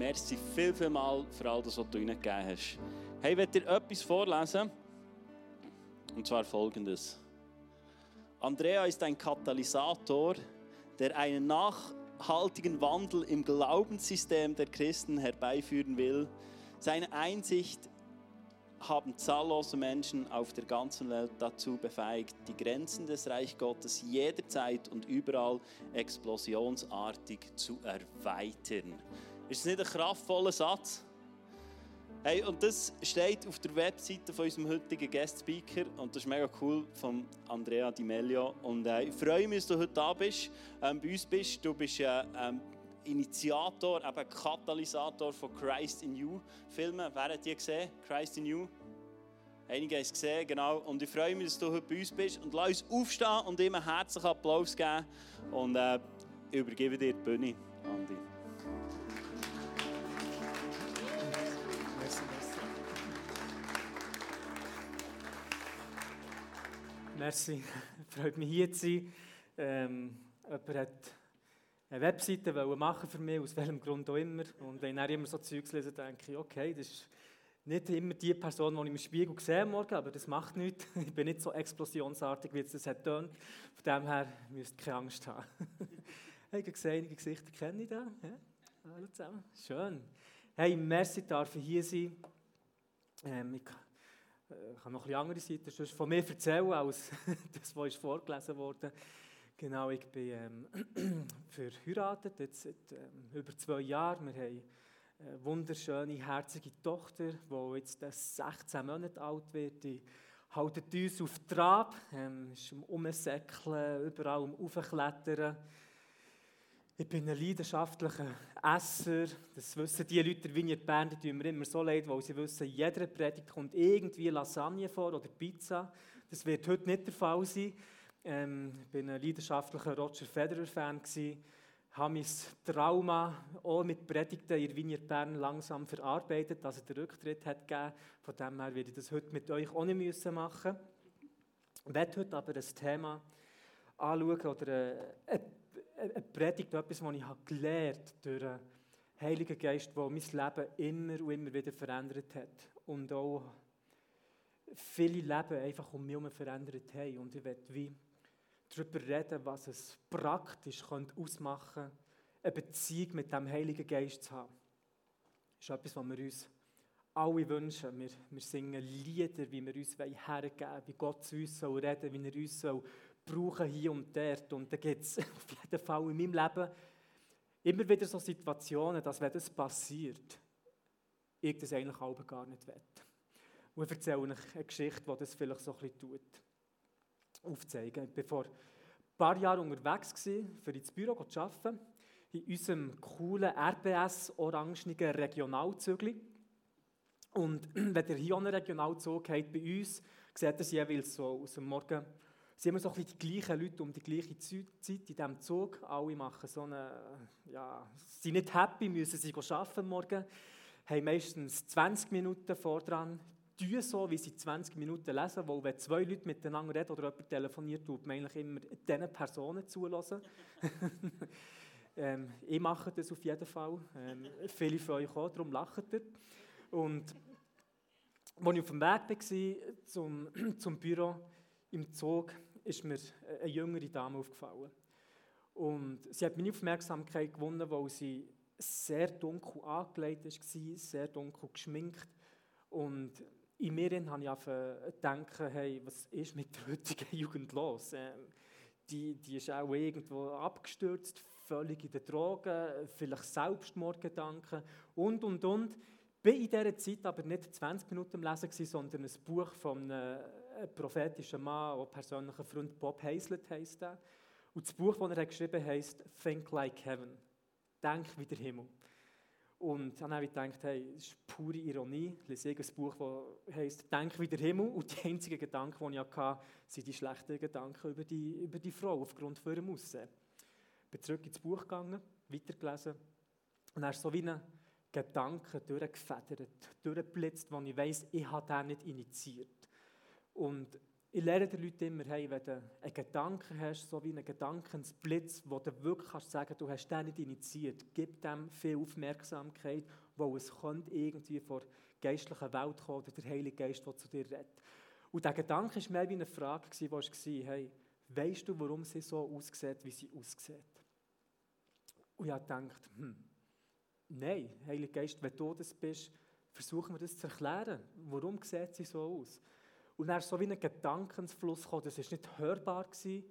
merci viel, viel mal für all das, was du reingegeben hast. Hey, ich werde dir etwas vorlesen. Und zwar folgendes. Andrea ist ein Katalysator, der einen nachhaltigen Wandel im Glaubenssystem der Christen herbeiführen will. Seine Einsicht haben zahllose Menschen auf der ganzen Welt dazu befähigt, die Grenzen des Reich Gottes jederzeit und überall explosionsartig zu erweitern. Ist das nicht ein kraftvoller Satz? Hey, und das steht auf der Webseite von unserem heutigen Guest Speaker und das ist mega cool von Andrea Di Meglio. Und äh, ich freue mich, dass du heute da bist, ähm, bei uns bist. Du bist äh, ähm, Initiator, eben Katalysator von Christ in You Filmen. Wer hat die gesehen? Christ in You? Einige haben es gesehen, genau. Und ich freue mich, dass du heute bei uns bist. Und lass uns aufstehen und ihm einen herzlichen Applaus geben. Und äh, ich übergebe dir die Bühne, Andi. Merci, freut mich hier zu sein. Ähm, jemand hat eine Webseite machen für mich, aus welchem Grund auch immer. Und wenn ich immer so Zeugs lese, denke ich, okay, das ist nicht immer die Person, die ich im Spiegel sehe morgen, aber das macht nichts. Ich bin nicht so explosionsartig, wie es das hat Von dem her müsst ihr keine Angst haben. hey, ich sehe einige Gesichter, kenne ich da? Ja? Hallo zusammen. Schön. Hey, merci, darf ich hier sein. Ähm, ich ich kann noch ein andere Seiten von mir erzählen, als das, was vorgelesen wurde. Genau, ich bin ähm, verheiratet, jetzt seit ähm, über zwei Jahren. Wir haben eine wunderschöne, herzige Tochter, die jetzt 16 Monate alt wird. Die haltet uns auf Trab, ähm, ist am Umsäckeln, überall am Aufklettern. Ich bin ein leidenschaftlicher Esser. Das wissen die Leute wie in Bern, die tun mir immer so leid, weil sie wissen, in jeder Predigt kommt irgendwie Lasagne vor oder Pizza. Das wird heute nicht der Fall sein. Ähm, ich bin ein leidenschaftlicher Roger Federer-Fan. habe mein Trauma auch mit Predigten in Wiener Bern langsam verarbeitet, dass es den Rücktritt hat gegeben. Von dem her werde ich das heute mit euch auch nicht müssen machen. Ich werde heute aber ein Thema anschauen oder eine eine Predigt, etwas, was ich gelernt habe durch den Heiligen Geist, der mein Leben immer und immer wieder verändert hat. Und auch viele Leben einfach um mich herum verändert haben. Und ich werde wie darüber reden, was es praktisch ausmachen könnte, eine Beziehung mit dem Heiligen Geist zu haben. Das ist etwas, was wir uns alle wünschen. Wir, wir singen Lieder, wie wir uns hergeben wollen, wie Gott zu uns soll reden wie er uns soll brauchen hier und dort. Und da gibt es auf jeden Fall in meinem Leben immer wieder so Situationen, dass wenn das passiert, ich das eigentlich auch gar nicht will. Und ich erzähle euch eine Geschichte, die das vielleicht so ein bisschen tut. Aufzeigen. Ich war vor ein paar Jahren unterwegs, für ins Büro zu arbeiten, in unserem coolen RBS-orangenigen Regionalzügli. Und wenn ihr hier einen Regionalzug habt bei uns, sieht das jeweils so aus dem Morgen sind immer so ein die gleichen Leute um die gleiche Zeit in diesem Zug. Alle machen so eine, ja, sind nicht happy, müssen sie arbeiten morgen, haben meistens 20 Minuten vordran, tun so, wie sie 20 Minuten lesen, weil wenn zwei Leute miteinander reden oder jemand telefoniert, tut man eigentlich immer diesen Personen zulassen. ähm, ich mache das auf jeden Fall. Ähm, viele von euch auch, darum lachen ihr. Und als ich auf dem Weg war zum, zum Büro im Zug, ist mir eine jüngere Dame aufgefallen. Und sie hat meine Aufmerksamkeit gewonnen, weil sie sehr dunkel angelegt war, sehr dunkel geschminkt. Und in mir habe ich gedacht, hey, was ist mit der heutigen Jugend los? Ähm, die, die ist auch irgendwo abgestürzt, völlig in den Drogen, vielleicht Selbstmordgedanken und, und, und. Bin in dieser Zeit aber nicht 20 Minuten am Lesen, sondern ein Buch von einem ein prophetischer Mann, auch persönlicher Freund Bob Hazlett heisst er. Und das Buch, das er geschrieben hat, heisst Think Like Heaven. Denk wie der Himmel. Und dann habe ich gedacht, hey, das ist pure Ironie. Ich lese ein Buch, das heisst Denk wie der Himmel. Und die einzigen Gedanken, die ich hatte, sind die schlechten Gedanken über die, über die Frau aufgrund von ihrem Aussehen. Ich bin zurück ins Buch gegangen, weitergelesen. Und er ist so wie ein Gedanke durchgefedert, durchgeblitzt, wo ich weiss, ich habe den nicht initiiert. Und ich lehre den Leuten immer, hey, wenn du einen Gedanken hast, so wie einen Gedankensblitz, wo du wirklich kannst sagen, du hast den nicht initiiert, gib dem viel Aufmerksamkeit, weil es könnte irgendwie vor der geistlichen Welt kommen oder der Heilige Geist, der zu dir redet. Und der Gedanke war mehr wie eine Frage, die war, hey, weißt du, warum sie so aussieht, wie sie aussieht? Und ich habe gedacht, hm, nein, Heilige Geist, wenn du das bist, versuchen wir das zu erklären. Warum sieht sie so aus? Und dann so wie ein Gedankensfluss gekommen. Das war nicht hörbar. Gewesen.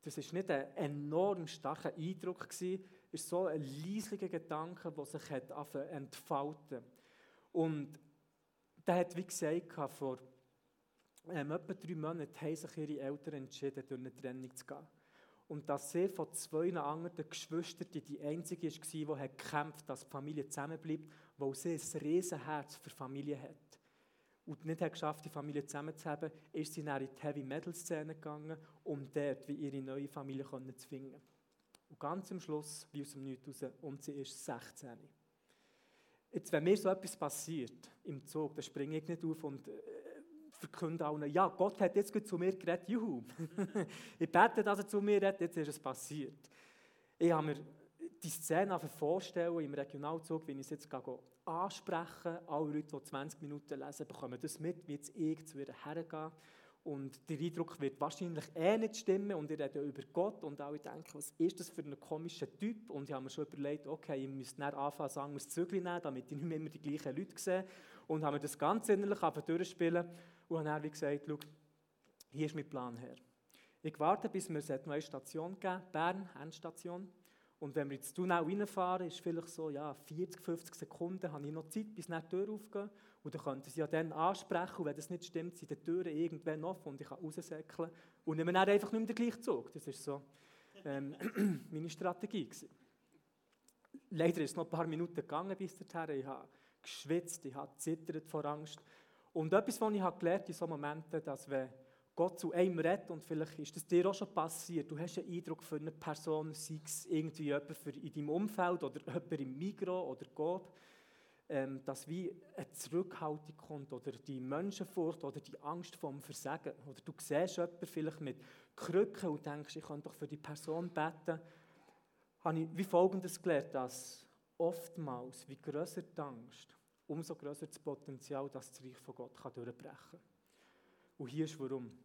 Das war nicht ein enorm starker Eindruck. Gewesen. Es ist so ein leislicher Gedanke, der sich hat entfalten Und der hat, wie gesagt, vor ähm, etwa drei Monaten haben sich ihre Eltern entschieden, durch eine Trennung zu gehen. Und dass sie von zwei anderen Geschwistern die einzige war, die gekämpft hat, dass die Familie zusammenbleibt, weil sie ein Riesenherz für Familie hat und nicht hat geschafft, die Familie zusammenzuhalten, ist sie dann in die Heavy-Metal-Szene gegangen, um dort wie ihre neue Familie zu finden. Und ganz am Schluss, wie aus dem Nichts raus, und sie ist 16. Jetzt, wenn mir so etwas passiert im Zug, dann springe ich nicht auf und äh, verkünde allen, ja, Gott hat jetzt zu mir geredet, juhu. ich bete, dass er zu mir redet, jetzt ist es passiert. Ich habe mir die Szene vorstellen im Regionalzug, wie ich es jetzt gehe, ansprechen. Alle Leute, die 20 Minuten lesen, bekommen das mit, wie jetzt ich zu ihr hergehe. Und der Eindruck wird wahrscheinlich eh nicht stimmen und ich rede über Gott und alle denken, was ist das für ein komischer Typ? Und ich habe mir schon überlegt, okay, ich müsste dann anfangen, sagen, muss Zügel nehmen, damit ich nicht mehr immer die gleichen Leute sehe. Und habe mir das ganz innerlich durchspielen und habe dann wie gesagt, schau, hier ist mein Plan her. Ich warte, bis wir eine neue Station geben, Bern, Endstation. Und wenn wir ins Tunnel reinfahren, ist vielleicht so, ja, 40, 50 Sekunden, habe ich noch Zeit, bis die Tür aufgeht. Und dann könnten sie ja dann ansprechen, und wenn das nicht stimmt, sind die Türen irgendwann offen und ich kann raussäckeln. Und nehmen dann einfach nicht mehr den gleichen Zug. Das war so ähm, meine Strategie. Gewesen. Leider ist es noch ein paar Minuten gegangen bis dahin. Ich habe geschwitzt, ich habe zittert vor Angst. Und etwas, was ich habe gelernt in solchen Momenten, dass wenn Gott zu einem redet und vielleicht ist das dir auch schon passiert. Du hast einen Eindruck für eine Person, sei es irgendwie jemand für in deinem Umfeld oder jemand im Migro oder Coop, ähm, dass wie eine Zurückhaltung kommt oder die Menschenfurcht oder die Angst vom Versagen. Oder du siehst jemanden vielleicht mit Krücken und denkst, ich kann doch für die Person beten. Habe ich wie Folgendes gelernt, dass oftmals, wie grösser die Angst, umso grösser das Potenzial, dass das Reich von Gott durchbrechen kann. Und hier ist warum.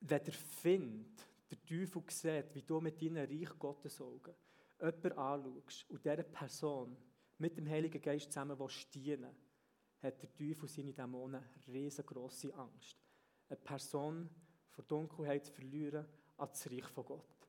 Wenn der Find, der Teufel sieht, wie du mit deinen Reich Gottes Augen jemanden anschaust und dieser Person mit dem Heiligen Geist zusammen dienen hat der Teufel seine Dämonen riesengroße Angst. Eine Person vor Dunkelheit zu verlieren an das Reich von Gott.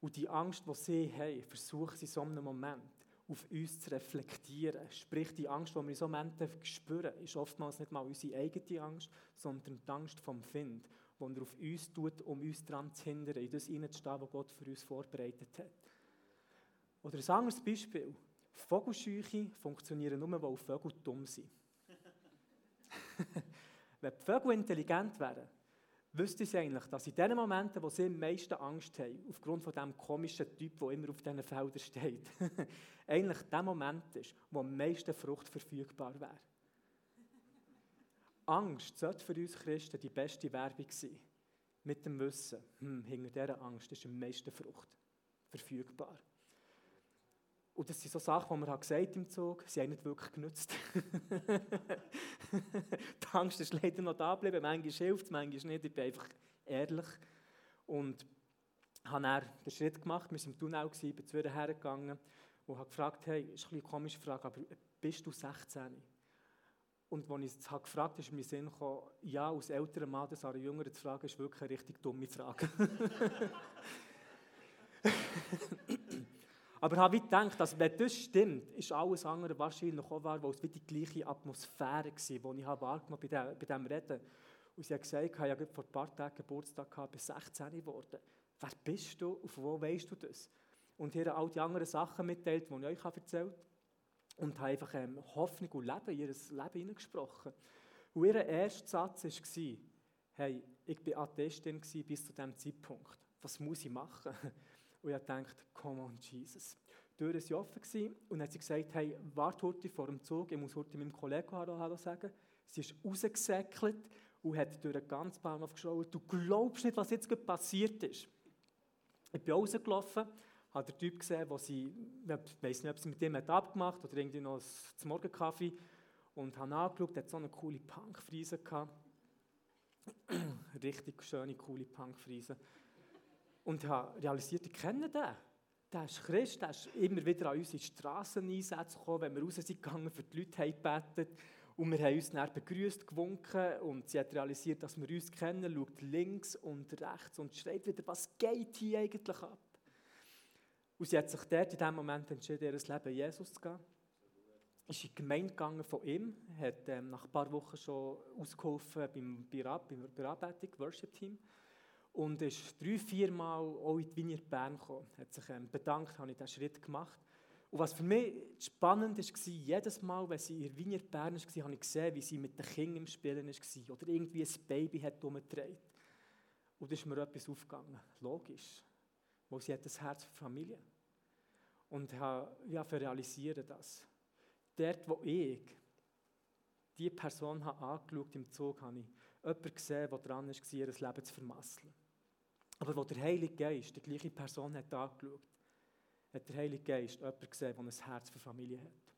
Und die Angst, die sie haben, versuchen sie in so einem Moment auf uns zu reflektieren. Sprich, die Angst, die wir in so Momenten spüren, ist oftmals nicht mal unsere eigene Angst, sondern die Angst vom Find, die er auf uns tut, um uns daran zu hindern, in das hineinzustehen, was Gott für uns vorbereitet hat. Oder ein anderes Beispiel. Vogelscheuche funktionieren nur, weil Vögel dumm sind. Wenn die Vögel intelligent wären, wüsste sie eigentlich, dass in den Momenten, wo sie am meisten Angst haben, aufgrund von dem komischen Typ, der immer auf diesen Feldern steht, eigentlich der Moment ist, wo am meisten Frucht verfügbar wäre. Angst sollte für uns Christen die beste Werbung sein. Mit dem Wissen, hm, hinter dieser Angst ist am meisten Frucht verfügbar. Und das sind so Sachen, die man gesagt im Zug, sie haben nicht wirklich genützt. die Angst ist leider noch da geblieben, manchmal hilft es, manchmal nicht. Ich bin einfach ehrlich. Und habe dann den Schritt gemacht, wir waren im Tunnel, bin zu ihr hergegangen und habe gefragt, hey, ist eine komische Frage, aber bist du 16? Und als ich es gefragt habe, ist mir Sinn gekommen, ja, als älterer Mann das an Jüngeren zu fragen, ist wirklich eine richtig dumme Frage. Aber ich habe gedacht, dass wenn das stimmt, ist alles andere wahrscheinlich auch wahr, weil es wie die gleiche Atmosphäre war, die ich wahrgenommen habe bei diesem Reden. Und sie hat gesagt, ich habe vor ein paar Tagen Geburtstag gehabt, bin 16 geworden. Wer bist du? Auf wo weißt du das? Und ihr all die anderen Sachen mitteilt, die ich euch erzählt habe. Und habe einfach ähm, Hoffnung und Leben in ihr Leben hineingesprochen. Und ihr erster Satz war, hey, ich war Atheistin bis zu diesem Zeitpunkt. Was muss ich machen? Und ich dachte, come on, Jesus. Die Tür war offen und dann hat sie gesagt, hey, warte heute vor dem Zug, ich muss heute meinem Kollegen Hallo, Hallo sagen. Sie ist rausgesäckelt und hat durch den ganzen Bahnhof geschaut. Du glaubst nicht, was jetzt passiert ist. Ich bin rausgelaufen, habe den Typ gesehen, wo sie, ich weiß nicht, ob sie mit dem hat abgemacht oder irgendwie noch zum Morgenkaffee und habe angeschaut, er hat so eine coole Punkfriese gehabt. Richtig schöne, coole Punkfriese. Und habe realisiert, ich kenne den. Der ist Christ, der ist immer wieder an unsere Strasseneinsätze gekommen, wenn wir raus sind gegangen, für die Leute gebetet. Und wir haben uns dann begrüßt, gewunken und sie hat realisiert, dass wir uns kennen, schaut links und rechts und schreit wieder, was geht hier eigentlich ab? Und sie hat sich dort in dem Moment entschieden, ihr Leben Jesus zu geben. Ist in die Gemeinde gegangen von ihm, hat ähm, nach ein paar Wochen schon ausgeholfen beim, bei der Anbetung, Worship Team. Und ist drei, vier Mal auch in die Vineyard Bern gekommen. Hat sich ähm, bedankt, habe ich diesen Schritt gemacht. Und was für mich spannend war, jedes Mal, wenn sie in Wiener Bern war, habe ich gesehen, wie sie mit den Kindern im Spielen war oder irgendwie ein Baby hat umgedreht. Und da ist mir etwas aufgegangen. Logisch. Weil sie hat das Herz für Familie. Und habe ja, realisieren das. Dort, wo ich die Person habe angeschaut im Zug, habe ich jemanden gesehen, der dran war, ihr Leben zu vermasseln. Aber wo der Heilige Geist die gleiche Person hat angeschaut, hat der Heilige Geist jemanden gesehen, der ein Herz für Familie hat.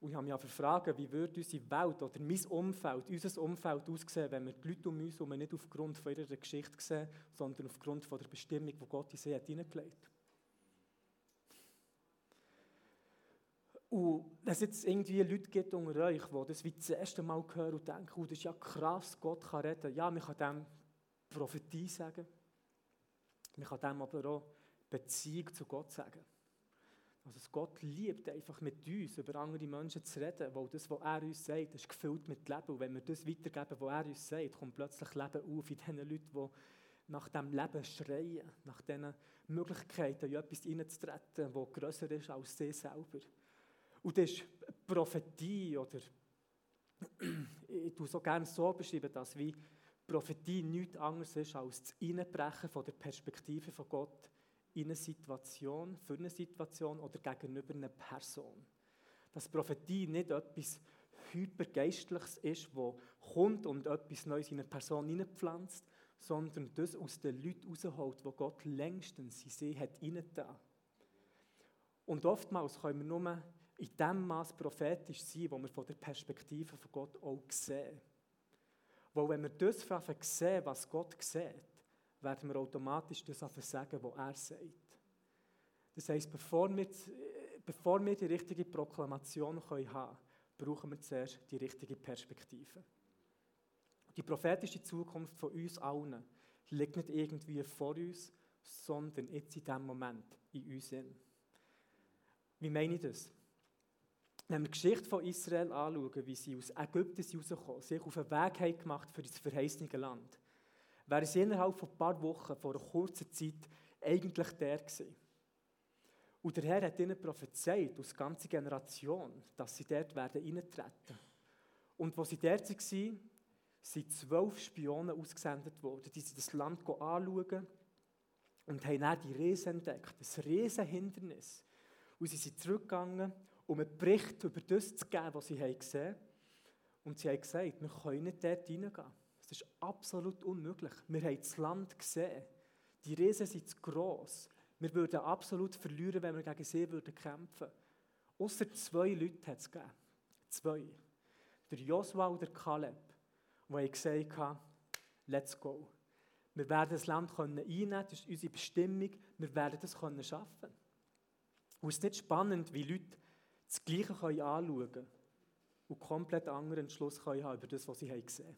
Und ich habe mich gefragt, wie würde unsere Welt oder mein Umfeld, unser Umfeld aussehen, wenn wir die Leute um uns herum nicht aufgrund von ihrer Geschichte sehen, sondern aufgrund von der Bestimmung, die Gott in sie hat hineingelegt Und wenn es jetzt irgendwie Leute gibt unter euch, die das wie das erste Mal hören und denken, oh, das ist ja krass, Gott kann retten. Ja, man kann dem Prophetie sagen. Man kann dem aber auch Beziehung zu Gott sagen. Also Gott liebt einfach mit uns, über andere Menschen zu reden, weil das, was er uns sagt, ist gefüllt mit Leben. Und wenn wir das weitergeben, was er uns sagt, kommt plötzlich Leben auf in den Leuten, die nach dem Leben schreien, nach diesen Möglichkeiten, in etwas hineinzutreten, das grösser ist als sie selber. Und das ist Prophetie, oder ich tue so gerne so beschreiben, dass wie Prophetie nichts anderes ist als das Einbrechen von der Perspektive von Gott in eine Situation, für eine Situation oder gegenüber einer Person. Dass Prophetie nicht etwas hypergeistliches ist, wo kommt und etwas Neues in eine Person hineinpflanzt, sondern das aus den Leuten rausholt, wo Gott längstens in sie hat. Und oftmals können wir nur in dem Maß prophetisch sein, wo wir von der Perspektive von Gott auch sehen. Weil wenn wir das sehen, was Gott sieht, werden wir automatisch das sagen, was er sagt. Das heisst, bevor wir, bevor wir die richtige Proklamation haben können, brauchen wir zuerst die richtige Perspektive. Die prophetische Zukunft von uns allen liegt nicht irgendwie vor uns, sondern jetzt in diesem Moment in uns. Wie meine ich das? Wenn wir die Geschichte von Israel anschauen, wie sie aus Ägypten rausgekommen sich auf den Weg haben gemacht für das verheißene Land, wären sie innerhalb von ein paar Wochen, vor einer kurzen Zeit, eigentlich der gewesen. Und der Herr hat ihnen prophezeit, aus ganzer Generation, dass sie dort werden eintreten. Und wo sie dort waren, sind zwölf Spionen ausgesendet worden, die sie das Land anschauen und haben dann die Riesen entdeckt, das Riesenhindernis. Und sie sind zurückgegangen, um einen Bericht über das zu geben, was sie gesehen haben. Und sie haben gesagt, wir können nicht dort hineingehen. Es ist absolut unmöglich. Wir haben das Land gesehen. Die Riesen sind zu gross. Wir würden absolut verlieren, wenn wir gegen sie würden kämpfen würden. Außer zwei Leute hat es gegeben. Zwei. Der Josua und der Kaleb, die haben gesagt haben, let's go. Wir werden das Land einnehmen können, das ist unsere Bestimmung, wir werden das schaffen können. Und es ist nicht spannend, wie Leute das Gleiche anschauen können und komplett anderen Entschluss haben über das, was sie gesehen haben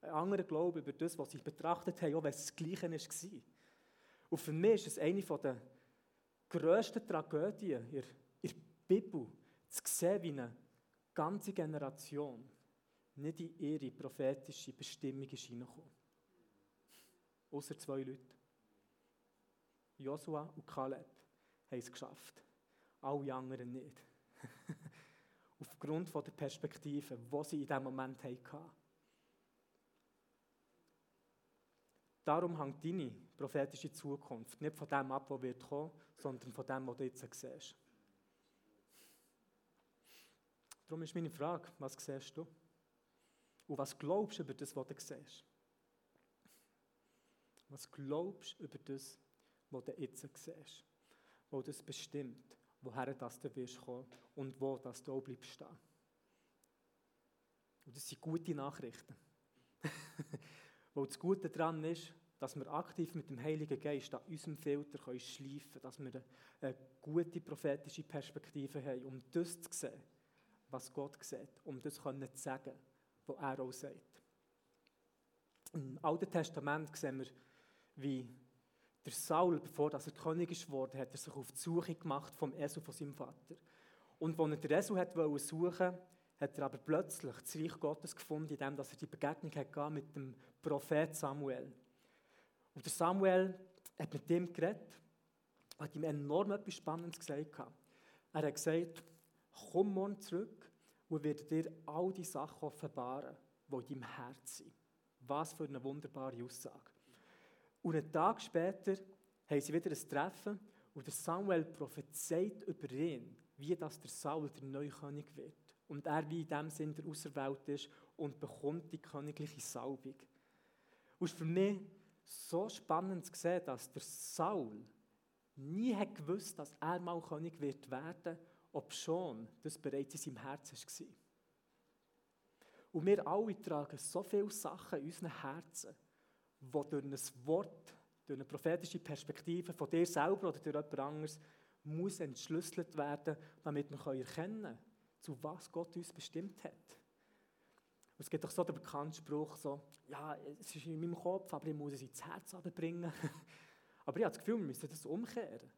einen anderen Glauben über das, was sie betrachtet haben, auch wenn es das Gleiche war. Und für mich ist es eine der grössten Tragödien in der Bibel, zu sehen, wie eine ganze Generation nicht in ihre prophetische Bestimmung ist. Außer zwei Leute. Joshua und Kaleb haben es geschafft. Alle anderen nicht. Aufgrund der Perspektive, die sie in diesem Moment hatten. Darum hängt deine prophetische Zukunft nicht von dem ab, was wird kommen, sondern von dem, was du jetzt siehst. Darum ist meine Frage, was siehst du? Und was glaubst du über das, was du siehst? Was glaubst du über das, was du jetzt siehst? Wo das bestimmt, woher das du wirst kommen und wo das du auch bleibst stehen. Und das sind gute Nachrichten. Weil das Gute daran ist, dass wir aktiv mit dem Heiligen Geist an unserem Filter können schleifen können, dass wir eine gute prophetische Perspektive haben, um das zu sehen, was Gott sieht, um das zu sagen, was er auch sagt. Im Alten Testament sehen wir, wie der Saul, bevor er König worden, hat er sich auf die Suche gemacht vom Esel von seinem Vater. Und als er den Esel suchen wollte, hat er aber plötzlich das Reich Gottes gefunden, indem er die Begegnung hat mit dem Prophet Samuel. Und der Samuel hat mit ihm geredet, hat ihm enorm etwas Spannendes gesagt. Er hat gesagt, komm morgen zurück und werde dir all die Sachen offenbaren, die in deinem Herz sind. Was für eine wunderbare Aussage. Und einen Tag später haben sie wieder ein Treffen und der Samuel prophezeit über ihn, wie das der Saul der neue König wird und er wie in dem Sinn der Auserwählt ist und bekommt die königliche Salbung. Und es ist für mich so spannend zu sehen, dass der Saul nie hat gewusst, dass er mal König wird werden, ob schon das bereits in seinem Herzen war. Und wir alle tragen so viele Sachen in unseren Herzen, die durch ein Wort, durch eine prophetische Perspektive von dir selber oder durch jemand anderes muss entschlüsselt werden, damit wir erkennen können, zu was Gott uns bestimmt hat. Und es gibt doch so den bekannten Spruch, so, ja, es ist in meinem Kopf, aber ich muss es ins Herz bringen. aber ich habe das Gefühl, wir müssen das umkehren.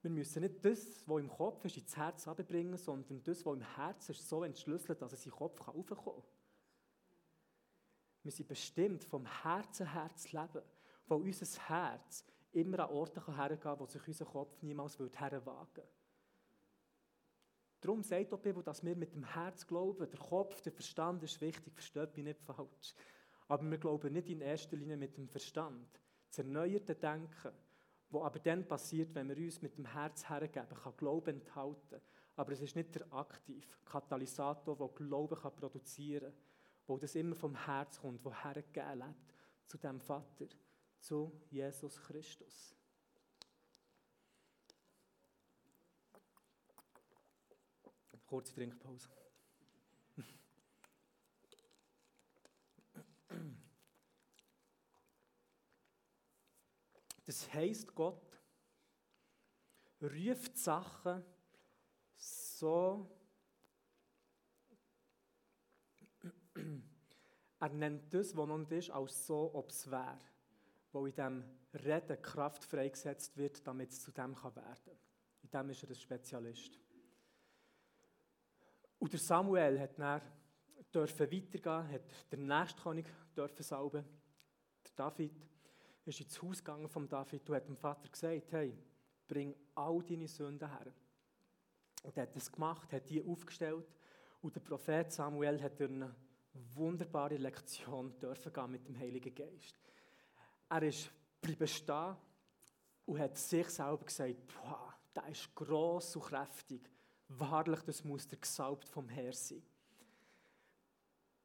Wir müssen nicht das, was im Kopf ist, ins Herz bringen, sondern das, was im Herz ist, so entschlüsseln, dass es den Kopf raufkommen kann. Wir sind bestimmt, vom Herzen her zu leben, wo unser Herz immer an Orte hergehen kann, wo sich unser Kopf niemals herwagen würde. Darum sagt die Bibel, dass wir mit dem Herz glauben. Der Kopf, der Verstand ist wichtig, versteht mich nicht falsch. Aber wir glauben nicht in erster Linie mit dem Verstand. Das erneuerte Denken, was aber dann passiert, wenn wir uns mit dem Herz hergeben, kann Glauben enthalten. Aber es ist nicht der aktiv Katalysator, der Glauben kann produzieren kann, wo das immer vom Herz kommt, wo hergegeben lebt zu dem Vater, zu Jesus Christus. Kurze Trinkpause. Das heisst, Gott ruft Sachen so, er nennt das, was noch nicht ist, als so, ob es wäre, wo in diesem Reden Kraft freigesetzt wird, damit es zu dem werden kann. In dem ist er ein Spezialist. Und der Samuel hat dann weitergehen, hat den nächsten König dürfen salben. Der David ist ins Haus gegangen vom David und hat dem Vater gesagt, hey, bring all deine Sünden her. Und er hat das gemacht, hat die aufgestellt und der Prophet Samuel hat eine wunderbare Lektion dürfen gehen mit dem Heiligen Geist. Er ist bleiben stehen und hat sich selber gesagt, boah, der ist gross und kräftig Wahrlich, das muss der Gesalbt vom Herr sein.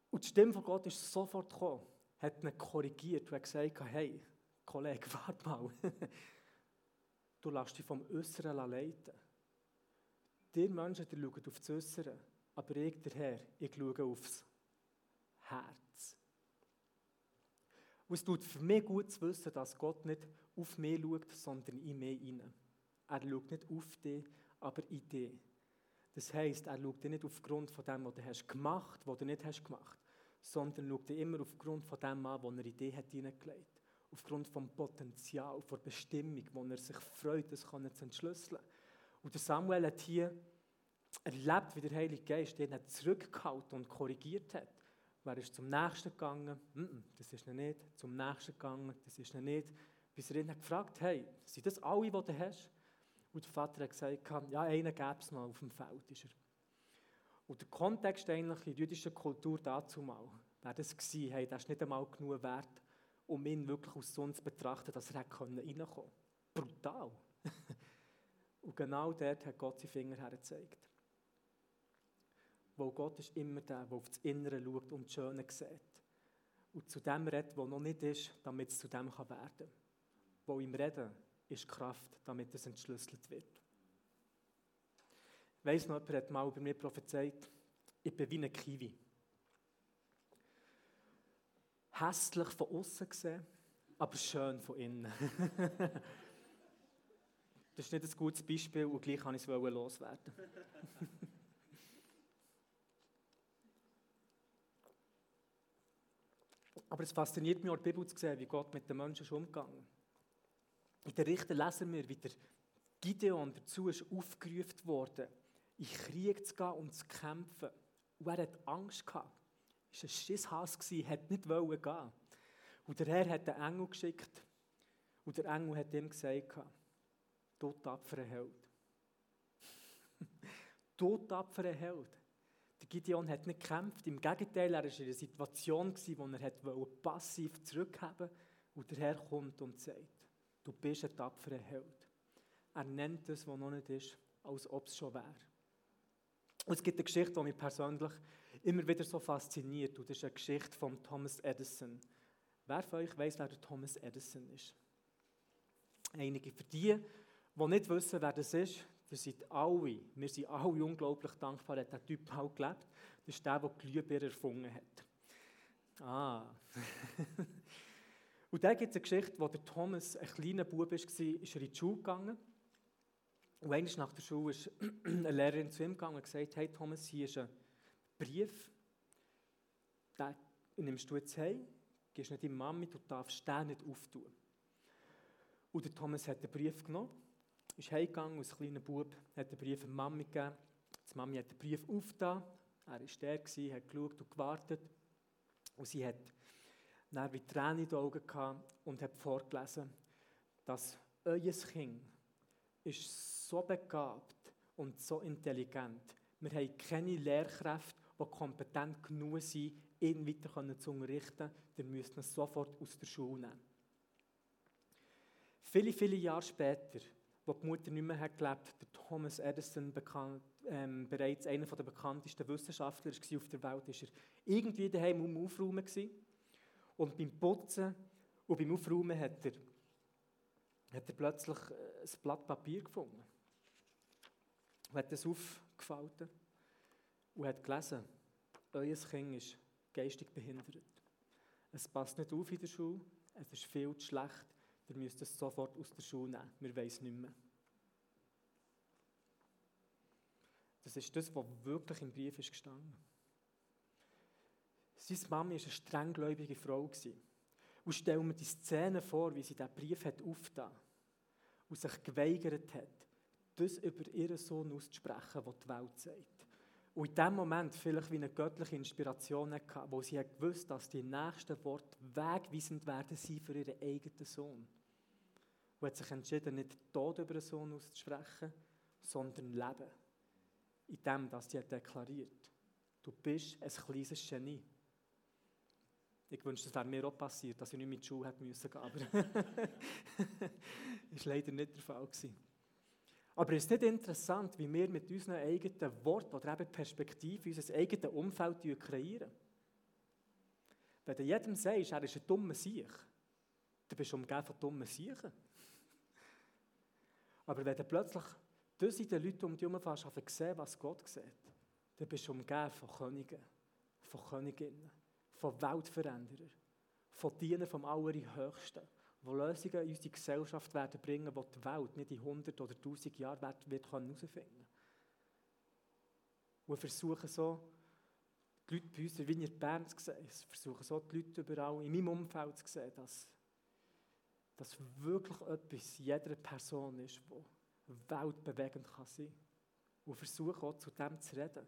Und die Stimme von Gott ist sofort gekommen, hat ihn korrigiert und gesagt, hey, Kollege, warte mal. du lässt dich vom Äußeren leiten. Die Menschen, die schauen auf das Äußere, aber ich, der Herr, ich schaue aufs Herz. Und es tut für mich gut zu wissen, dass Gott nicht auf mich schaut, sondern in mich hinein. Er schaut nicht auf dich, aber in dich. Das heisst, er schaut nicht aufgrund von dem, was du hast gemacht was du nicht hast gemacht sondern schaut immer aufgrund von dem an, was er in dich hineingelegt hat. Aufgrund vom Potenzial, von der Bestimmung, wo er sich freut, das kann er zu entschlüsseln. Und der Samuel hat hier erlebt, wie der Heilige Geist ihn zurückgehalten und korrigiert hat. Er ist zum Nächsten gegangen, das ist er nicht, zum Nächsten gegangen, das ist er nicht, bis er ihn gefragt hey, sind das alle, die du hast? Und der Vater hat gesagt, ja, einen gäbe es noch auf dem Feld. Ist er. Und der Kontext eigentlich in der jüdischen Kultur dazu mal, wäre das gewesen, hey, das ist nicht einmal genug wert, um ihn wirklich als Sohn zu betrachten, dass er reinkommen konnte. Brutal. Und genau dort hat Gott seinen Finger hergezeigt. Weil Gott ist immer der, der auf das Innere schaut und das Schöne sieht. Und zu dem redet, was noch nicht ist, damit es zu dem werden kann. Wo im Reden ist Kraft, damit es entschlüsselt wird. Ich weiss noch, jemand hat mal über mich prophezeit, ich bin wie eine Kiwi. Hässlich von außen gesehen, aber schön von innen. das ist nicht ein gutes Beispiel und gleich kann ich es loswerden. aber es fasziniert mich auch, die Bibel zu sehen, wie Gott mit den Menschen ist umgegangen. In der Richter lesen wir, wie der Gideon dazu ist aufgerufen worden, in Krieg zu gehen und zu kämpfen. Und er hat Angst gehabt. Er war ein Schisshas, hat nicht wollen gehen. Und der Herr hat den Engel geschickt. Und der Engel hat ihm gesagt, du tapferer Held. du tapferer Held. Der Gideon hat nicht gekämpft. Im Gegenteil, er war in einer Situation, wo er passiv zurückhaben wollte. Und der Herr kommt und sagt, du bist ein tapferer Held. Er nennt das, was noch nicht ist, als ob es schon wäre. Und es gibt eine Geschichte, die mich persönlich immer wieder so fasziniert. Und das ist eine Geschichte von Thomas Edison. Wer von euch weiß, wer der Thomas Edison ist? Einige für die, die nicht wissen, wer das ist, wir sind alle, wir sind alle unglaublich dankbar, dass der Typ auch gelebt Das ist der, der die Glühbirne erfunden hat. Ah. und da gibt es eine Geschichte, wo der Thomas ein kleiner Bub war, ist er in die Schule gegangen. Und eines nach der Schule ist eine Lehrerin zu ihm gegangen und gesagt, hey Thomas, hier ist ein Brief, den nimmst du jetzt heim, gehst nicht deiner Mami, du darfst den nicht auftun. Und der Thomas hat den Brief genommen, ist heimgegangen als kleiner Bub, hat den Brief der Mami gegeben. Die Mami hat den Brief aufgetan, er war der, hat geschaut und gewartet. Und sie hat dann wie Tränen in den Augen gehabt und hat vorgelesen, dass euer Kind ist so begabt und so intelligent. Wir haben keine Lehrkräfte, die kompetent genug sind, ihn weiter zu unterrichten. Wir müssen ihn sofort aus der Schule nehmen. Viele, viele Jahre später, wo die Mutter nicht mehr hat gelebt der Thomas Edison bekannt, ähm, bereits einer der bekanntesten Wissenschaftler war auf der Welt, war er irgendwie daheim um Aufräumen gewesen. Und beim Putzen und beim Aufräumen hat er, hat er plötzlich äh, ein Blatt Papier gefunden. Und hat es aufgefaltet und hat gelesen, euer Kind ist geistig behindert. Es passt nicht auf in der Schule, es ist viel zu schlecht, ihr müsst es sofort aus der Schule nehmen, wir wissen nicht mehr. Das ist das, was wirklich im Brief ist gestanden. Seine Mami war eine strenggläubige Frau. Und stellen wir die Szene vor, wie sie diesen Brief hat aufgetan und sich geweigert hat, das über ihren Sohn auszusprechen, was die Welt sagt. Und in dem Moment vielleicht wie eine göttliche Inspiration hatte, wo sie gewusst dass die nächsten Worte wegweisend werden sie für ihren eigenen Sohn. Und hat sich entschieden, nicht Tod über den Sohn auszusprechen, sondern Leben. In dem, dass sie deklariert du bist ein kleines Genie. Ich wünschte, das wäre mir auch passiert, dass ich nicht mit der Schule hätte müssen aber das war leider nicht der Fall. Gewesen. Aber ist nicht interessant, wie wir mit unseren eigenen Worten oder eben Perspektive unser eigenes Umfeld kreieren? Wenn du jedem sagst, er ist ein dummer Sieg, dann bist du umgeben von dummen Siechen. Aber wenn du plötzlich den Leuten um dich herum fährst, sehen, was Gott sieht, dann bist du umgeben von Königen, von Königinnen, von Weltveränderern, von Dienern vom Allerhöchsten die Lösungen in unsere Gesellschaft werden bringen, die die Welt nicht in 100 oder 1000 Jahren wird, wird herausfinden können. Und versuchen so, die Leute bei uns in Wiener Bern zu sehen, versuchen so die Leute überall in meinem Umfeld zu sehen, dass, dass wirklich etwas jeder Person ist, die weltbewegend kann sein kann. Und versuchen auch zu dem zu reden,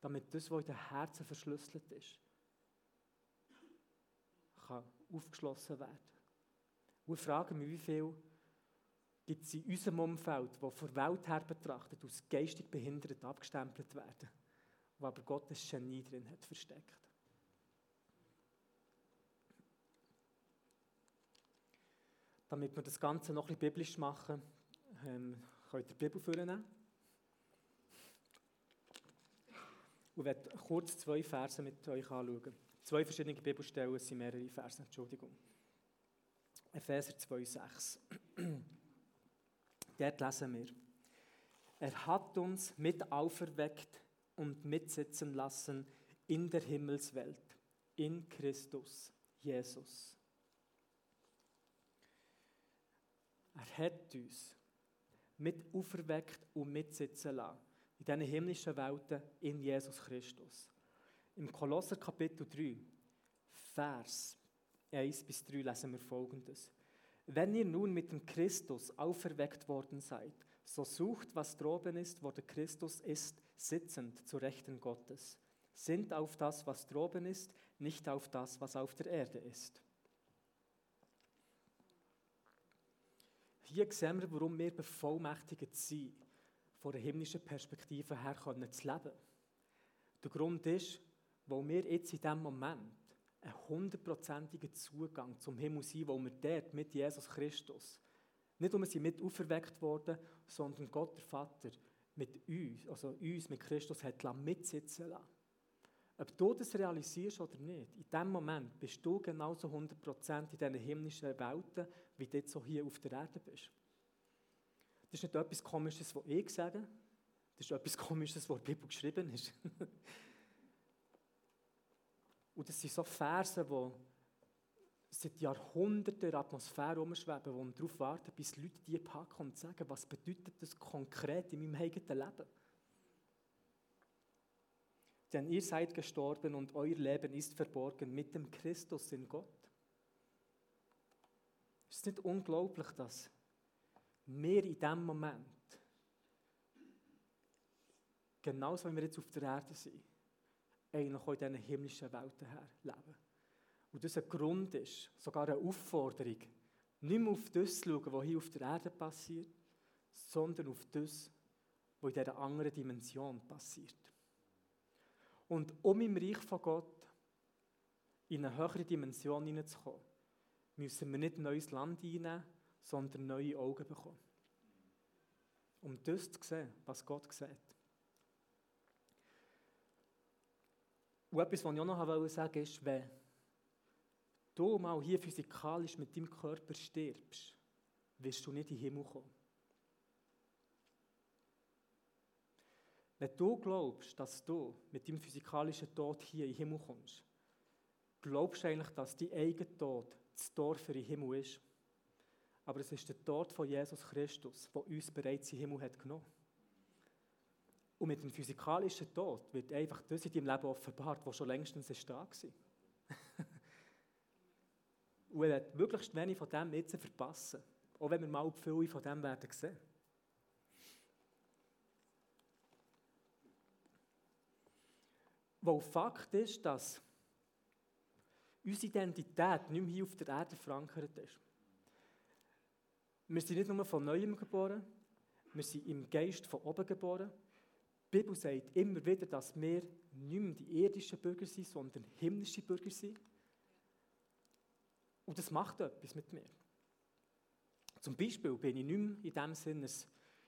damit das, was in den Herzen verschlüsselt ist, kann aufgeschlossen werden und ich frage mich, wie viel gibt es in unserem Umfeld, die von der Welt her betrachtet als geistig behindert abgestempelt werden, wo aber Gottes Genie drin hat versteckt. Damit wir das Ganze noch ein biblisch machen, ähm, könnt ihr die Bibel vornehmen. und werde kurz zwei Verse mit euch anschauen. Zwei verschiedene Bibelstellen, sind mehrere Verse, Entschuldigung. Epheser 2,6. Dort lesen wir. Er hat uns mit auferweckt und mitsitzen lassen in der Himmelswelt, in Christus, Jesus. Er hat uns mit auferweckt und mitsitzen lassen in diesen himmlischen Welten in Jesus Christus. Im Kolosser Kapitel 3, Vers 1 bis 3 lesen wir folgendes. Wenn ihr nun mit dem Christus auferweckt worden seid, so sucht, was droben ist, wo der Christus ist, sitzend zu Rechten Gottes. Sind auf das, was droben ist, nicht auf das, was auf der Erde ist. Hier sehen wir, warum wir bevollmächtigt sind, von der himmlischen Perspektive her zu leben. Der Grund ist, weil wir jetzt in diesem Moment einen hundertprozentigen Zugang zum Himmel sind, wo wir dort mit Jesus Christus, nicht nur sind mit auferweckt worden, sondern Gott der Vater mit uns, also uns mit Christus hat mitsitzen lassen. Ob du das realisierst oder nicht, in diesem Moment bist du genauso 100% in diesen himmlischen Welten, wie du so hier auf der Erde bist. Das ist nicht etwas Komisches, was ich sage, das ist etwas Komisches, was in der Bibel geschrieben ist. Und das sind so Verse, die seit Jahrhunderten in der Atmosphäre herumschweben, die darauf warten, bis Leute die packen und sagen, was bedeutet das konkret in meinem eigenen Leben. Denn ihr seid gestorben und euer Leben ist verborgen mit dem Christus in Gott. Ist es nicht unglaublich, dass wir in diesem Moment, genauso wie wir jetzt auf der Erde sind, eigentlich auch in diesen himmlischen Welten her leben. Und das ein Grund ist, sogar eine Aufforderung, nicht mehr auf das zu schauen, was hier auf der Erde passiert, sondern auf das, was in dieser anderen Dimension passiert. Und um im Reich von Gott in eine höhere Dimension hineinzukommen, müssen wir nicht neues Land einnehmen, sondern neue Augen bekommen. Um das zu sehen, was Gott sieht. Und etwas, was ich auch noch sagen wollte, ist, wenn du mal hier physikalisch mit deinem Körper stirbst, wirst du nicht in den Himmel kommen. Wenn du glaubst, dass du mit deinem physikalischen Tod hier in den Himmel kommst, glaubst du eigentlich, dass dein eigener Tod das Tor für den Himmel ist. Aber es ist der Tod von Jesus Christus, der uns bereits in den Himmel hat genommen Und mit dem physikalischen Tod wird einfach das in deinem Leben offenbart, was schon längstens ist da war. Und er wird möglichst wenig von dem jetzt verpassen. Auch wenn wir mal viele von dem werden sehen. Weil Fakt ist, dass unsere Identität nicht mehr hier auf der Erde verankert ist. Wir sind nicht nur von Neuem geboren, wir sind im Geist von oben geboren. Die Bibel sagt immer wieder, dass wir nicht mehr die irdischen Bürger sind, sondern himmlische Bürger sind. Und das macht etwas mit mir. Zum Beispiel bin ich nicht mehr in dem Sinne ein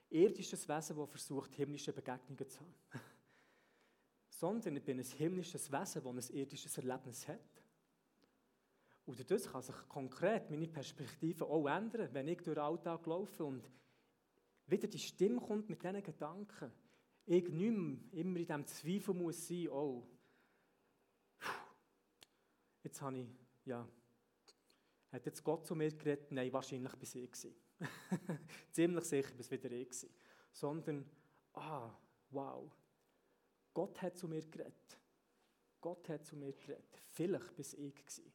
irdisches Wesen, das versucht, himmlische Begegnungen zu haben. sondern ich bin ein himmlisches Wesen, das ein irdisches Erlebnis hat. Und dadurch kann sich konkret meine Perspektive auch ändern, wenn ich durch den Alltag laufe und wieder die Stimme kommt mit diesen Gedanken. Ich nicht mehr immer in diesem Zweifel muss sein, oh, jetzt habe ich, ja, hat jetzt Gott zu mir geredet? Nein, wahrscheinlich bis ich gewesen. Ziemlich sicher bis wieder ich gewesen. Sondern, ah, wow, Gott hat zu mir geredet. Gott hat zu mir geredet. Vielleicht bis ich gewesen.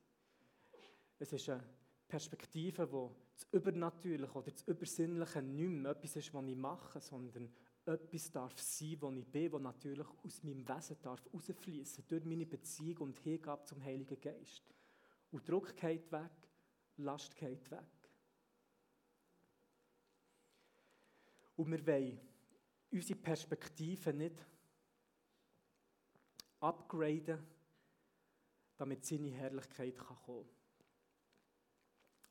Es ist eine Perspektive, wo das Übernatürliche oder das Übersinnliche nicht mehr etwas ist, was ich mache, sondern etwas darf sein, was ich bin, was natürlich aus meinem Wesen darf rausfließen durch meine Beziehung und Hingabe zum Heiligen Geist. Und Druck geht weg, Last geht weg. Und wir wollen unsere Perspektive nicht upgraden, damit seine Herrlichkeit kommen kann.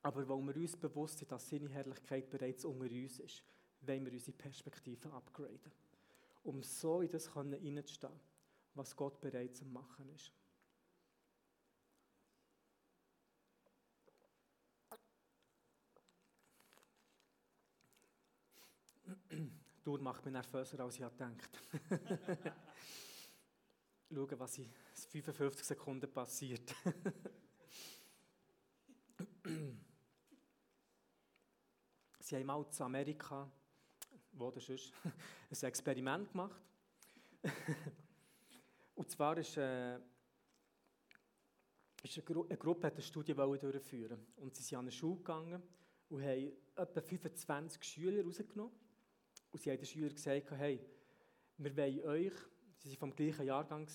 Aber weil wir uns bewusst sind, dass seine Herrlichkeit bereits unter uns ist, wollen wir unsere Perspektive upgraden. Um so in das hineinzustehen, was Gott bereits am Machen ist. Tour macht mich nervöser, als ich gedacht Schauen, was in 55 Sekunden passiert. Sie haben mal zu Amerika, wo das ist, ein Experiment gemacht. Und zwar ist, äh, ist eine, Gru eine Gruppe hat eine Studie durchführen und sie sind an eine Schule gegangen und haben etwa 25 Schüler rausgenommen und sie haben den Schülern gesagt, hey, wir wollen euch, sie waren vom gleichen Jahrgang,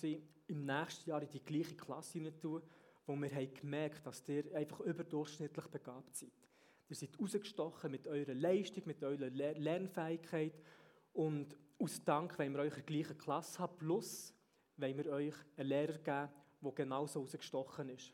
im nächsten Jahr in die gleiche Klasse tun, wo wir haben gemerkt dass ihr einfach überdurchschnittlich begabt seid. Ihr seid rausgestochen mit eurer Leistung, mit eurer Lernfähigkeit und aus Dank wollen wir euch in der gleichen Klasse haben, plus wollen wir euch einen Lehrer geben, der genauso rausgestochen ist.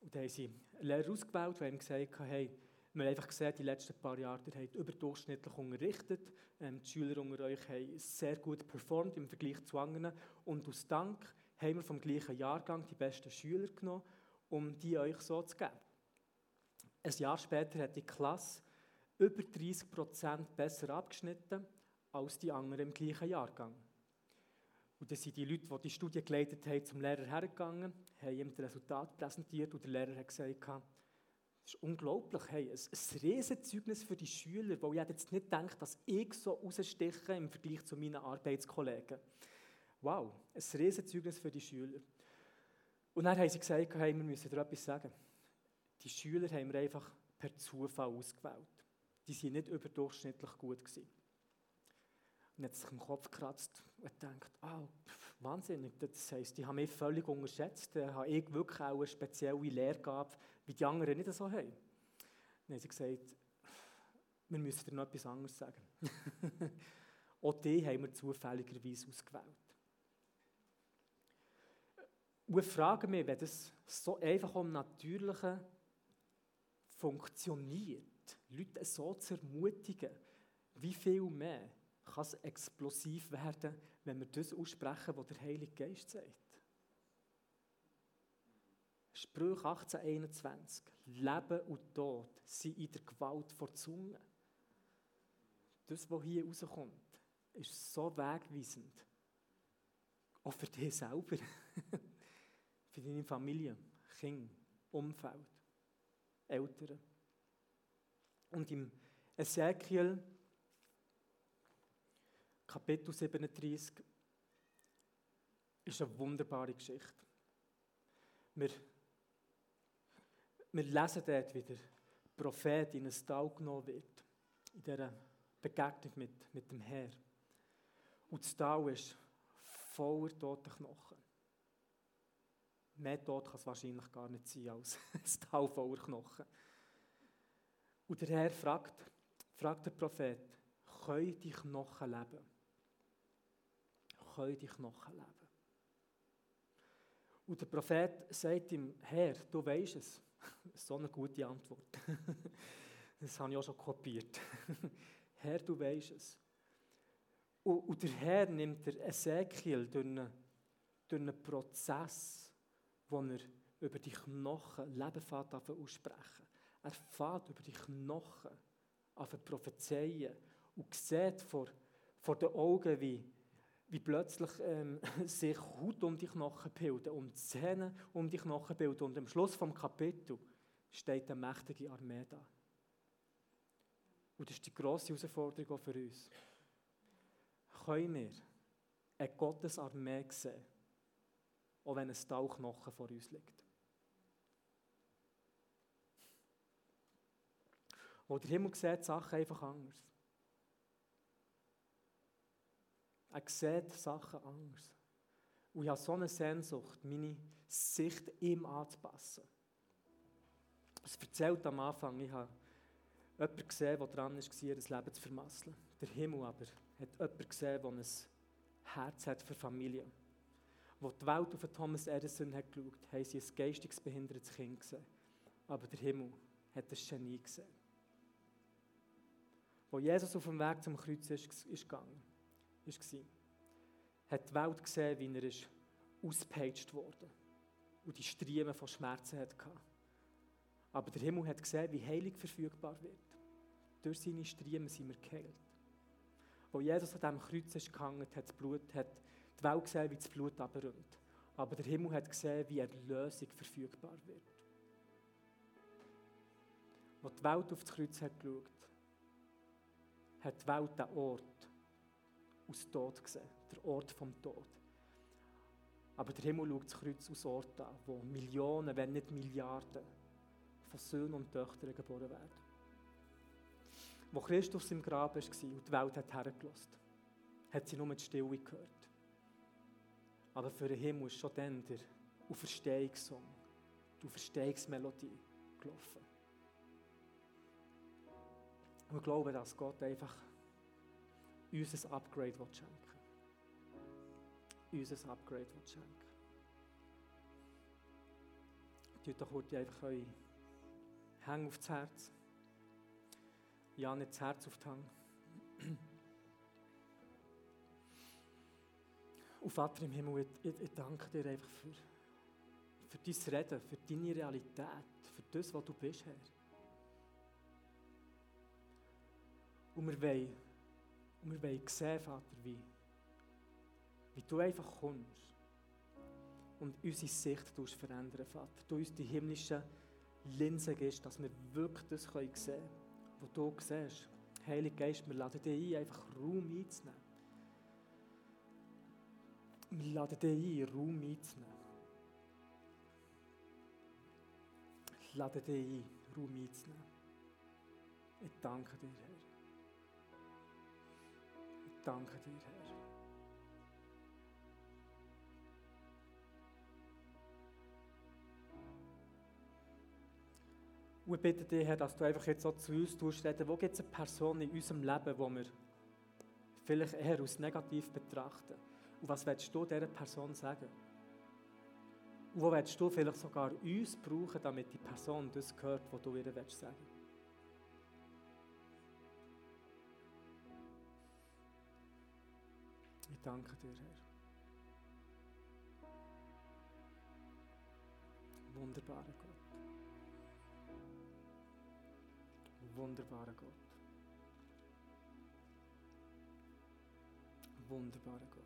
Und dann haben sie einen Lehrer ausgewählt, der ihm gesagt hat, hey, wir haben einfach gesehen, die letzten paar Jahre, ihr habt überdurchschnittlich unterrichtet. Ähm, die Schüler unter euch haben sehr gut performt im Vergleich zu anderen. Und aus Dank haben wir vom gleichen Jahrgang die besten Schüler genommen, um die euch so zu geben. Ein Jahr später hat die Klasse über 30 Prozent besser abgeschnitten als die anderen im gleichen Jahrgang. Und dann sind die Leute, die die Studie geleitet haben, zum Lehrer hergegangen, haben ihm das Resultat präsentiert und der Lehrer hat gesagt, das ist unglaublich. Hey, ein, ein Riesenzeugnis für die Schüler, weil ich jetzt nicht denkt, dass ich so raussteche im Vergleich zu meinen Arbeitskollegen. Wow, ein Riesenzeugnis für die Schüler. Und dann haben sie gesagt, hey, wir müssen dir etwas sagen. Die Schüler haben wir einfach per Zufall ausgewählt. Die waren nicht überdurchschnittlich gut. Gewesen. Und hat sich im Kopf gekratzt und denkt, ah, oh, wahnsinnig. Das heisst, die haben mich völlig unterschätzt. Da habe ich wirklich auch eine spezielle Lehrgabe, wie die anderen nicht so haben. Dann haben sie gesagt, wir müssen dir noch etwas anderes sagen. Auch die haben wir zufälligerweise ausgewählt. Und ich frage mich, wenn das so einfach am Natürlichen funktioniert, Leute so zu ermutigen, wie viel mehr kann es explosiv werden, wenn wir das aussprechen, was der Heilige Geist sagt. Sprüche 1821. Leben und Tod sind in der Gewalt vor Zunge. Das, was hier rauskommt, ist so wegweisend. Auch für dich selber. für deine Familie, Kinder, Umfeld, Eltern. Und im Ezekiel Kapitel 37 ist eine wunderbare Geschichte. Wir, wir lesen dort, wie der Prophet in ein Tal genommen wird, in dieser Begegnung mit, mit dem Herr. Und das Tal ist voller toter Knochen. Mehr tot kann es wahrscheinlich gar nicht sein als ein Tal voller Knochen. Und der Herr fragt, fragt der Prophet, können die Knochen leben? können die Knochen leben. Und der Prophet sagt ihm, Herr, du weißt es. So eine gute Antwort. Das habe ich auch schon kopiert. Herr, du weißt es. Und, der Herr nimmt der Ezekiel durch einen, durch einen Prozess, wo er über die Knochen Leben aussprechen Er fährt über die Knochen an prophezeien und sieht vor, vor den Augen, wie, wie plötzlich ähm, sich Haut um die Knochen bilden und Zähne um die Knochen bilden. Und am Schluss vom Kapitel steht eine mächtige Armee da. Und das ist die grosse Herausforderung auch für uns. Können wir eine Gottesarmee sehen, auch wenn ein Tauchknochen vor uns liegt? Oder der Himmel sieht Sachen einfach anders. Er sieht Sachen anders. Und ich habe so eine Sehnsucht, meine Sicht ihm anzupassen. Es erzählt am Anfang, ich habe jemanden gesehen, der dran war, ihr Leben zu vermasseln. Der Himmel aber hat jemanden gesehen, der ein Herz hat für Familie. Als die Welt auf Thomas Edison hat geschaut hat, haben sie ein geistiges behindertes Kind gesehen. Aber der Himmel hat ein Genie gesehen. Als Jesus auf dem Weg zum Kreuz ist, ist gegangen war, hat die Welt gesehen, wie er ist ausgepeitscht wurde und die Striemen von Schmerzen hatte. Aber der Himmel hat gesehen, wie heilig verfügbar wird. Durch seine Striemen sind wir geheilt. Wo Jesus an diesem Kreuz ist gehangen, hat, das Blut, hat die Welt gesehen, wie das Blut abrinnt. Aber der Himmel hat gesehen, wie Erlösung verfügbar wird. Als die Welt auf das Kreuz hat geschaut, hat die Welt den Ort aus Tod gesehen, der Ort vom Tod. Aber der Himmel schaut das Kreuz aus Ort an, wo Millionen, wenn nicht Milliarden von Söhnen und Töchtern geboren werden. Wo Christus im Grab war und die Welt hat hergelassen, hat sie nur die Stille gehört. Aber für den Himmel ist schon dann der Auferstehungssong, die Auferstehungsmelodie gelaufen. Und ich glaube, dass Gott einfach uns ein Upgrade schenken will. Uns ein Upgrade schenken Tut doch heute einfach eure Hänge aufs Herz. Ja, nicht das Herz auf die Hänge. Und Vater im Himmel, ich, ich, ich, danke dir einfach für, für dein Reden, für deine Realität, für das, was du bist, Herr. Und wir wollen, und wir wollen sehen, Vater, wie, wie du einfach kommst und unsere Sicht verändern, Vater. Du uns die himmlischen Linsen gibst, dass wir wirklich das sehen können, was du siehst. Heiliger Geist, wir laden dich ein, einfach Raum einzunehmen. Wir laden dich ein, Raum einzunehmen. Ich lade dich ein, Raum einzunehmen. Ich danke dir, Herr. Ich danke dir, Herr. Und ich bitte dich, Herr, dass du einfach jetzt so zu uns reden Wo gibt es eine Person in unserem Leben, die wir vielleicht eher als negativ betrachten? Und was willst du dieser Person sagen? Und wo willst du vielleicht sogar uns brauchen, damit die Person das hört, was du ihr willst sagen? Ich danke dir, Herr. Wunderbarer Gott. Wunderbarer Gott. Wunderbarer Gott.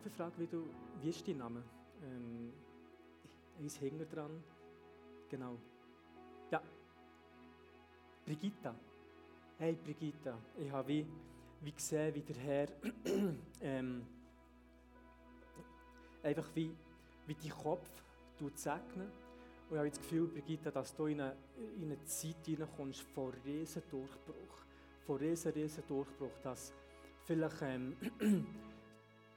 Darf ich fragen, wie, du, wie ist dein Name? Ähm, eins hinten dran. Genau. Ja. Brigitta. Hey Brigitta, ich habe wie, wie gesehen, wie der Herr ähm, einfach wie, wie dein Kopf segnen. Und ich habe das Gefühl, Brigitta, dass du in eine, in eine Zeit hineinkommst von riesen Durchbruch. Von riesen, riesen Durchbruch, dass vielleicht ähm,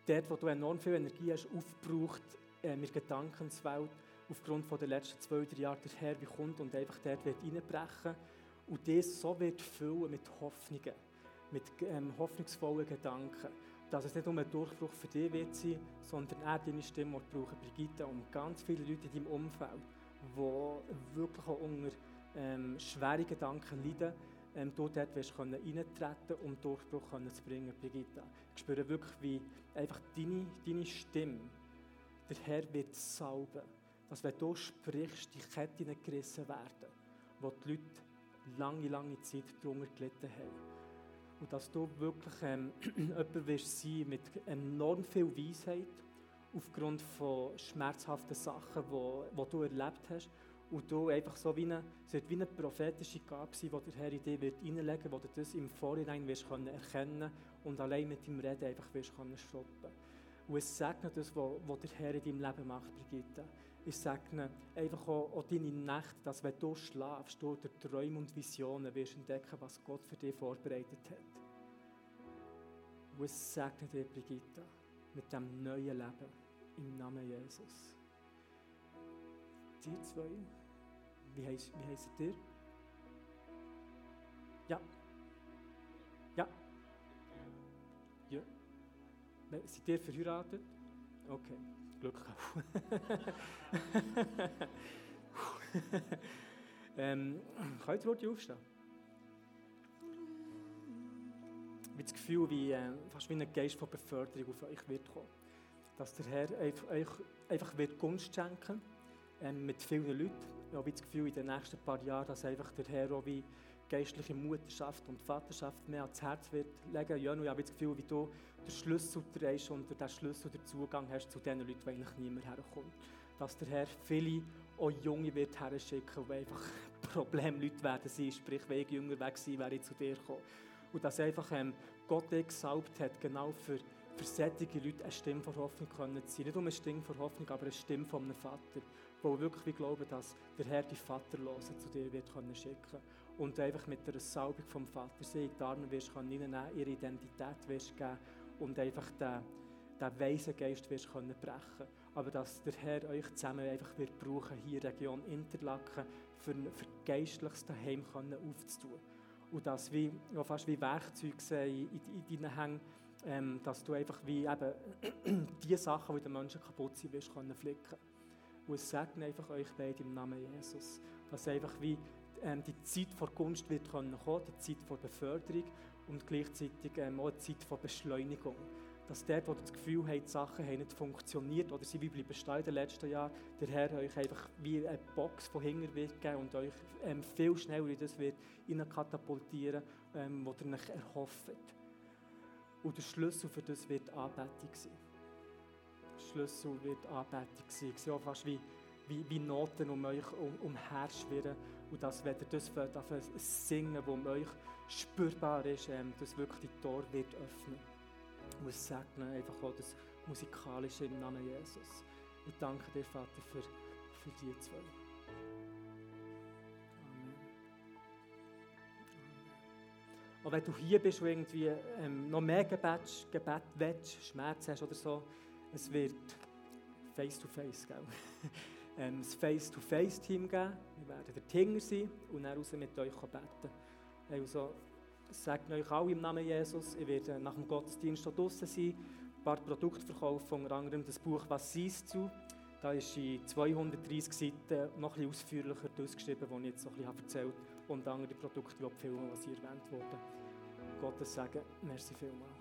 dort, wo du enorm viel Energie hast, aufgebraucht äh, mit Gedankenswelt, aufgrund der letzten zwei, drei Jahre der Herr kommt und einfach dort wird reinbrechen und das so wird füllen mit Hoffnungen, mit ähm, hoffnungsvollen Gedanken, dass es nicht nur ein Durchbruch für dich wird sein, sondern auch deine Stimme brauchen, Brigitte, und ganz viele Leute in deinem Umfeld, die wirklich auch unter ähm, schweren Gedanken leiden, ähm, du dort wirst können reintreten um Durchbruch können zu bringen, Brigitte. Ich spüre wirklich, wie einfach deine, deine Stimme, der Herr wird salben, dass wenn du sprichst, die Ketten gerissen werden, wo die Leute lange, lange Zeit darunter gelitten haben. Und dass du wirklich ähm, jemand wirst sein mit enorm viel Weisheit aufgrund von schmerzhaften Sachen, die du erlebt hast und du einfach so wie eine, wie eine prophetische Gabe sein, die der Herr in dich wird reinlegen wird, wo du das im Vorhinein wirst können erkennen und allein mit dem Reden einfach wirst können stoppen. Und es segnet das, was der Herr in deinem Leben macht, Brigitte. Ich segne einfach auch, auch deine Nacht, dass wenn du schlafst, du durch Träume und Visionen wirst entdecken, was Gott für dich vorbereitet hat. Und es segne dir, Brigitte, mit dem neuen Leben im Namen Jesus. Die zwei. Wie heisst, wie heisst ihr? Ja. Ja. Ja. Seid ihr verheiratet? Okay. Glück ähm, könnt ihr aufstehen? Wie das Gefühl, wie, äh, fast wie ein Geist von Beförderung auf euch wird kommen. Dass der Herr euch einfach wird Gunst schenken ähm, mit vielen Leuten. Ich habe das Gefühl, in den nächsten paar Jahren, dass einfach der Herr auch wie geistliche Mutterschaft und Vaterschaft mehr ans Herz wird legen. Ja, ich habe das Gefühl, wie du den Schlüssel drehst und den Schlüssel, den Zugang hast zu den Leuten, die eigentlich niemand herkommt. Dass der Herr viele auch Junge wird herschicken, die einfach Problemleute werden sein, sprich, wenn ich jünger sein, wäre ich zu dir gekommen. Und dass einfach ähm, Gott dich gesalbt hat, genau für, für solche Leute eine Stimme von Hoffnung können sein. Nicht nur eine Stimme von Hoffnung, aber eine Stimme von einem Vater, wo wirklich glauben, dass der Herr die Vaterlosen zu dir wird können schicken und einfach mit der Salbung vom Vater sie in die Arme wirst können ihnen ihre Identität wirst geben und einfach den, den weisen Geist wirst können brechen. Aber dass der Herr euch zusammen einfach wird brauchen, hier in der Region Interlaken, für, für geistliches können aufzutun. Und das wie, ja, fast wie Werkzeuge sehen in, in, in deinen Hängen, ähm, dass du einfach wie eben die Sachen, die den Menschen kaputt sind, wirst können flicken. Und es segne einfach euch beide im Namen Jesus. Dass einfach wie ähm, die Zeit vor Gunst wird kommen, die Zeit vor Beförderung und gleichzeitig ähm, auch die Zeit vor Beschleunigung. Dass dort, wo ihr das Gefühl habt, die Sachen haben nicht funktioniert oder sie bleiben stehen in den letzten Jahren, der Herr euch einfach wie eine Box von hinten wird geben und euch ähm, viel schneller in das wird katapultieren, ähm, was ihr euch erhofft. Und der Schlüssel für das wird Anbetung sein. Der Schlüssel wird Anbetung sein. Ich sehe auch fast wie, wie, wie Noten um euch um, umherschwirren und dass, wenn ihr das singen was um euch spürbar ist, ähm, dass wirklich die Tor wird öffnen. Ich muss segnen, einfach auch das Musikalische im Namen Jesus. Ich danke dir, Vater, für, für die zwei. Und wenn du hier bist und irgendwie ähm, noch mehr Gebet, Gebet willst, Schmerz hast oder so, es wird face-to-face, -face, gell? ähm, das Face-to-Face-Team geben. Wir werden der Tinger sein und dann raus mit euch beten. Also, sagt euch alle im Namen Jesus, ich werde nach dem Gottesdienst hier draußen sein, ein paar Produkte verkaufen, unter anderem das Buch «Was siehst du?». Da ist in 230 Seiten noch ein bisschen ausführlicher ausgeschrieben, was ich jetzt so ein bisschen erzählt habe, und andere Produkte, die Filme, die erwähnt wurden. Gottes Segen, merci vielmals.